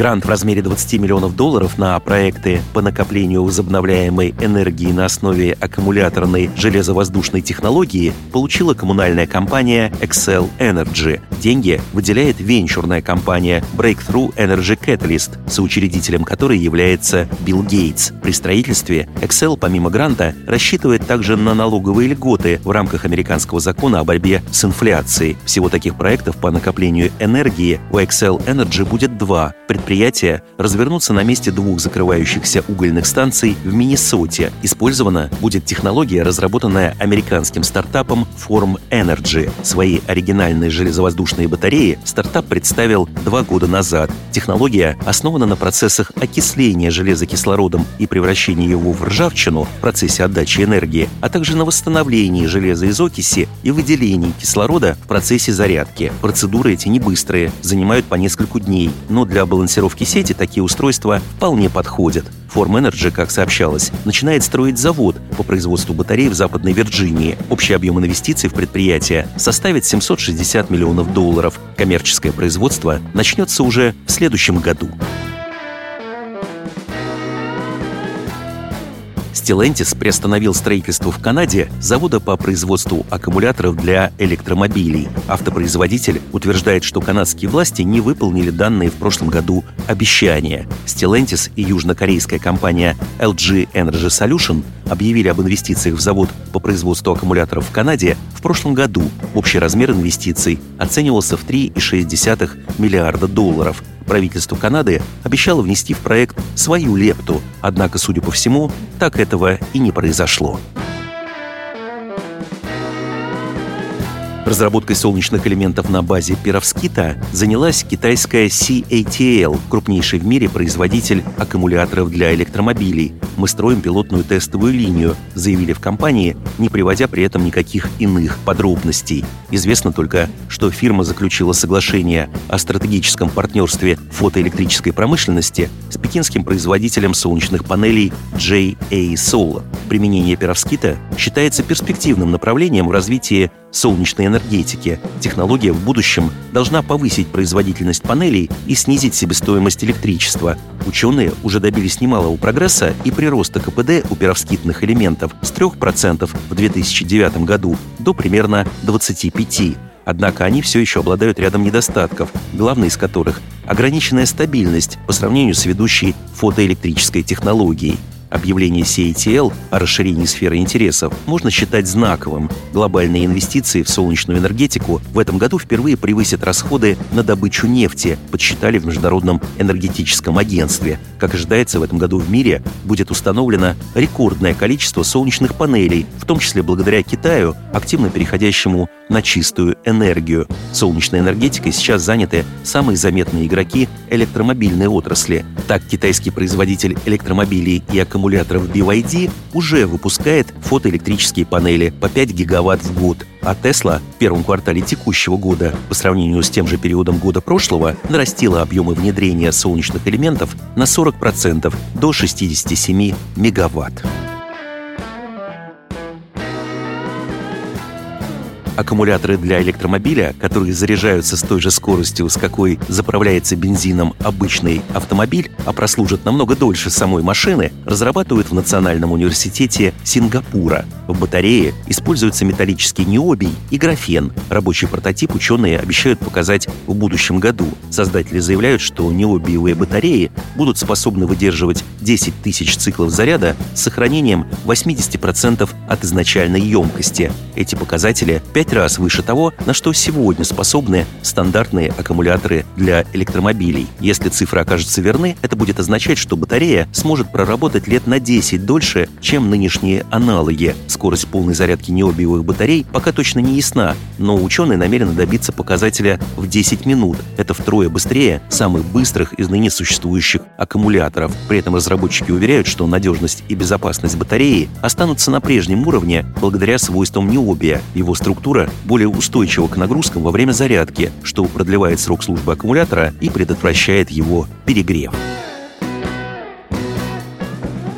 Грант в размере 20 миллионов долларов на проекты по накоплению возобновляемой энергии на основе аккумуляторной железовоздушной технологии получила коммунальная компания Excel Energy. Деньги выделяет венчурная компания Breakthrough Energy Catalyst, соучредителем которой является Билл Гейтс. При строительстве Excel, помимо гранта, рассчитывает также на налоговые льготы в рамках американского закона о борьбе с инфляцией. Всего таких проектов по накоплению энергии у Excel Energy будет два. Предприятия развернутся на месте двух закрывающихся угольных станций в Миннесоте. Использована будет технология, разработанная американским стартапом Form Energy. Свои оригинальные железовоздушные батареи стартап представил два года назад. Технология основана на процессах окисления железа кислородом и превращения его в ржавчину в процессе отдачи энергии, а также на восстановлении железа из окиси и выделении кислорода в процессе зарядки. Процедуры эти не быстрые, занимают по несколько дней, но для балансировки сети такие устройства вполне подходят. Form Energy, как сообщалось, начинает строить завод по производству батарей в Западной Вирджинии. Общий объем инвестиций в предприятие составит 760 миллионов долларов. Коммерческое производство начнется уже в следующем году. Stellantis приостановил строительство в Канаде завода по производству аккумуляторов для электромобилей. Автопроизводитель утверждает, что канадские власти не выполнили данные в прошлом году обещания. Stellantis и южнокорейская компания LG Energy Solution объявили об инвестициях в завод по производству аккумуляторов в Канаде в прошлом году. Общий размер инвестиций оценивался в 3,6 миллиарда долларов правительство Канады обещало внести в проект свою лепту, однако, судя по всему, так этого и не произошло. Разработкой солнечных элементов на базе пировскита занялась китайская CATL, крупнейший в мире производитель аккумуляторов для электромобилей. «Мы строим пилотную тестовую линию», заявили в компании, не приводя при этом никаких иных подробностей. Известно только, что фирма заключила соглашение о стратегическом партнерстве фотоэлектрической промышленности с пекинским производителем солнечных панелей JA Solar. Применение пировскита считается перспективным направлением в развитии солнечной энергетики. Технология в будущем должна повысить производительность панелей и снизить себестоимость электричества. Ученые уже добились немалого прогресса и прироста КПД у перовскитных элементов с 3% в 2009 году до примерно 25%. Однако они все еще обладают рядом недостатков, главный из которых – ограниченная стабильность по сравнению с ведущей фотоэлектрической технологией – Объявление CATL о расширении сферы интересов можно считать знаковым. Глобальные инвестиции в солнечную энергетику в этом году впервые превысят расходы на добычу нефти, подсчитали в Международном энергетическом агентстве. Как ожидается, в этом году в мире будет установлено рекордное количество солнечных панелей, в том числе благодаря Китаю, активно переходящему на чистую энергию. Солнечной энергетикой сейчас заняты самые заметные игроки электромобильной отрасли. Так, китайский производитель электромобилей и аккумуляторов аккумуляторов BYD уже выпускает фотоэлектрические панели по 5 гигаватт в год, а Tesla в первом квартале текущего года по сравнению с тем же периодом года прошлого нарастила объемы внедрения солнечных элементов на 40% до 67 мегаватт. Аккумуляторы для электромобиля, которые заряжаются с той же скоростью, с какой заправляется бензином обычный автомобиль, а прослужат намного дольше самой машины, разрабатывают в Национальном университете Сингапура. В батарее используются металлический необий и графен. Рабочий прототип ученые обещают показать в будущем году. Создатели заявляют, что необиевые батареи будут способны выдерживать 10 тысяч циклов заряда с сохранением 80% от изначальной емкости. Эти показатели 5 пять раз выше того, на что сегодня способны стандартные аккумуляторы для электромобилей. Если цифры окажутся верны, это будет означать, что батарея сможет проработать лет на 10 дольше, чем нынешние аналоги. Скорость полной зарядки необиевых батарей пока точно не ясна, но ученые намерены добиться показателя в 10 минут. Это втрое быстрее самых быстрых из ныне существующих аккумуляторов. При этом разработчики уверяют, что надежность и безопасность батареи останутся на прежнем уровне благодаря свойствам необия. Его структура структура более устойчива к нагрузкам во время зарядки, что продлевает срок службы аккумулятора и предотвращает его перегрев.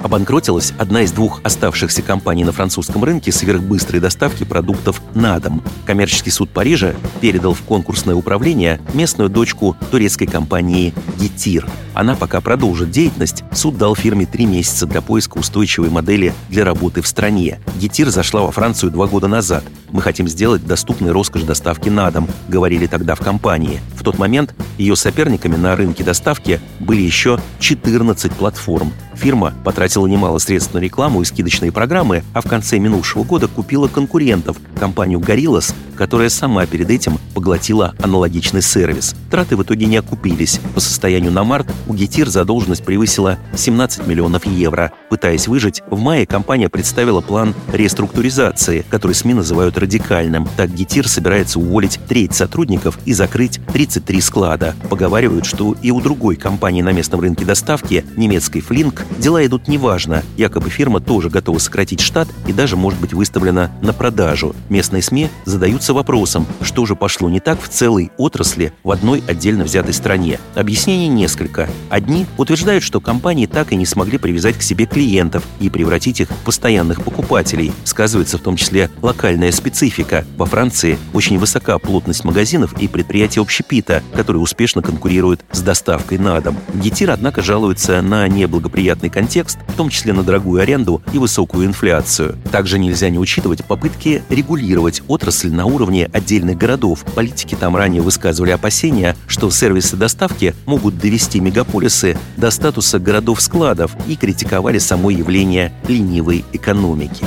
Обанкротилась одна из двух оставшихся компаний на французском рынке сверхбыстрой доставки продуктов на дом. Коммерческий суд Парижа передал в конкурсное управление местную дочку турецкой компании «Гетир». Она пока продолжит деятельность. Суд дал фирме три месяца для поиска устойчивой модели для работы в стране. «Гетир» зашла во Францию два года назад. «Мы хотим сделать доступной роскошь доставки на дом», — говорили тогда в компании. В тот момент ее соперниками на рынке доставки были еще 14 платформ. Фирма потратила немало средств на рекламу и скидочные программы, а в конце минувшего года купила конкурентов, компанию Gorillas, которая сама перед этим поглотила аналогичный сервис. Траты в итоге не окупились. По состоянию на март у Гетир задолженность превысила 17 миллионов евро. Пытаясь выжить, в мае компания представила план реструктуризации, который СМИ называют радикальным. Так Гетир собирается уволить треть сотрудников и закрыть 33 склада. Поговаривают, что и у другой компании на местном рынке доставки, немецкой Flink, дела идут неважно. Якобы фирма тоже готова сократить штат и даже может быть выставлена на продажу. Местные СМИ задаются вопросом, что же пошло не так в целой отрасли в одной отдельно взятой стране. Объяснений несколько. Одни утверждают, что компании так и не смогли привязать к себе клиентов и превратить их в постоянных покупателей. Сказывается в том числе локальная специфика. Во Франции очень высока плотность магазинов и предприятий общепита, которые успешно конкурируют с доставкой на дом. Гетир, однако, жалуется на неблагоприятные непонятный контекст, в том числе на дорогую аренду и высокую инфляцию. Также нельзя не учитывать попытки регулировать отрасль на уровне отдельных городов. Политики там ранее высказывали опасения, что сервисы доставки могут довести мегаполисы до статуса городов-складов и критиковали само явление ленивой экономики.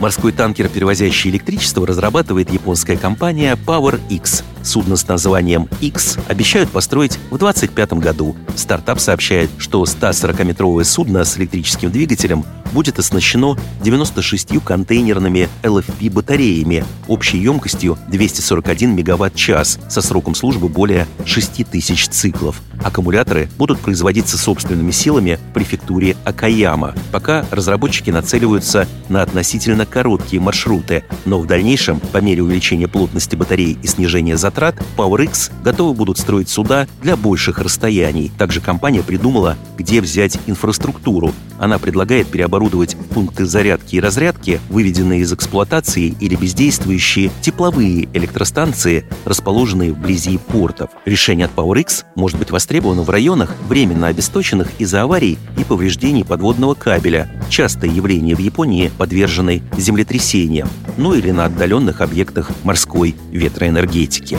Морской танкер, перевозящий электричество, разрабатывает японская компания Power X. Судно с названием X обещают построить в 2025 году. Стартап сообщает, что 140-метровое судно с электрическим двигателем будет оснащено 96 контейнерными LFP-батареями общей емкостью 241 мегаватт-час со сроком службы более 6000 циклов. Аккумуляторы будут производиться собственными силами в префектуре Акаяма. Пока разработчики нацеливаются на относительно короткие маршруты, но в дальнейшем, по мере увеличения плотности батарей и снижения затрат, PowerX готовы будут строить суда для больших расстояний. Также компания придумала, где взять инфраструктуру. Она предлагает переоборудовать пункты зарядки и разрядки, выведенные из эксплуатации или бездействующие тепловые электростанции, расположенные вблизи портов. Решение от PowerX может быть востребовано в районах, временно обесточенных из-за аварий и повреждений подводного кабеля, частое явление в Японии, подверженной землетрясениям, ну или на отдаленных объектах морской ветроэнергетики.